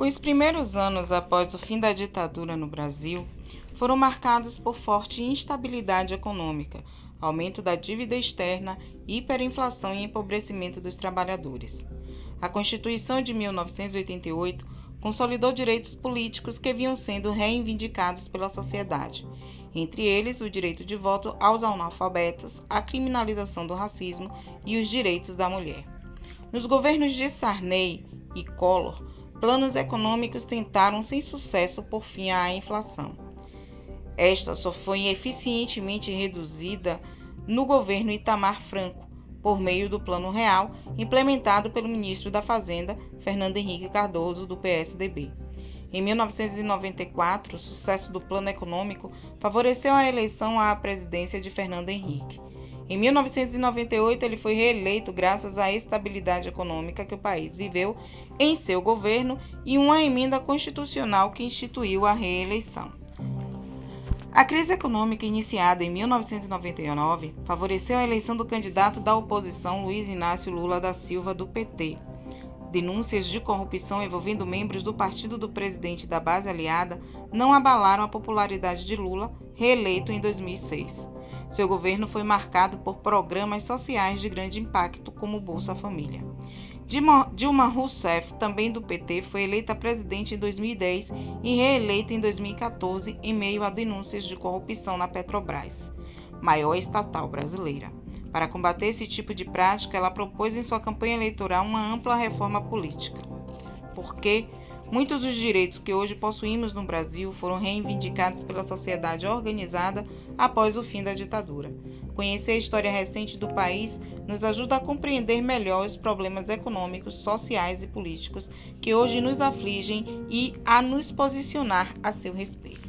Os primeiros anos após o fim da ditadura no Brasil foram marcados por forte instabilidade econômica, aumento da dívida externa, hiperinflação e empobrecimento dos trabalhadores. A Constituição de 1988 consolidou direitos políticos que vinham sendo reivindicados pela sociedade, entre eles o direito de voto aos analfabetos, a criminalização do racismo e os direitos da mulher. Nos governos de Sarney e Collor, planos econômicos tentaram sem sucesso por fim à inflação. Esta só foi eficientemente reduzida no governo Itamar Franco, por meio do Plano Real, implementado pelo ministro da Fazenda, Fernando Henrique Cardoso, do PSDB. Em 1994, o sucesso do plano econômico favoreceu a eleição à presidência de Fernando Henrique. Em 1998, ele foi reeleito graças à estabilidade econômica que o país viveu em seu governo e uma emenda constitucional que instituiu a reeleição. A crise econômica iniciada em 1999 favoreceu a eleição do candidato da oposição Luiz Inácio Lula da Silva, do PT. Denúncias de corrupção envolvendo membros do partido do presidente da base aliada não abalaram a popularidade de Lula, reeleito em 2006. Seu governo foi marcado por programas sociais de grande impacto, como Bolsa Família. Dilma Rousseff, também do PT, foi eleita presidente em 2010 e reeleita em 2014 em meio a denúncias de corrupção na Petrobras, maior estatal brasileira. Para combater esse tipo de prática, ela propôs em sua campanha eleitoral uma ampla reforma política. Porque Muitos dos direitos que hoje possuímos no Brasil foram reivindicados pela sociedade organizada após o fim da ditadura. Conhecer a história recente do país nos ajuda a compreender melhor os problemas econômicos, sociais e políticos que hoje nos afligem e a nos posicionar a seu respeito.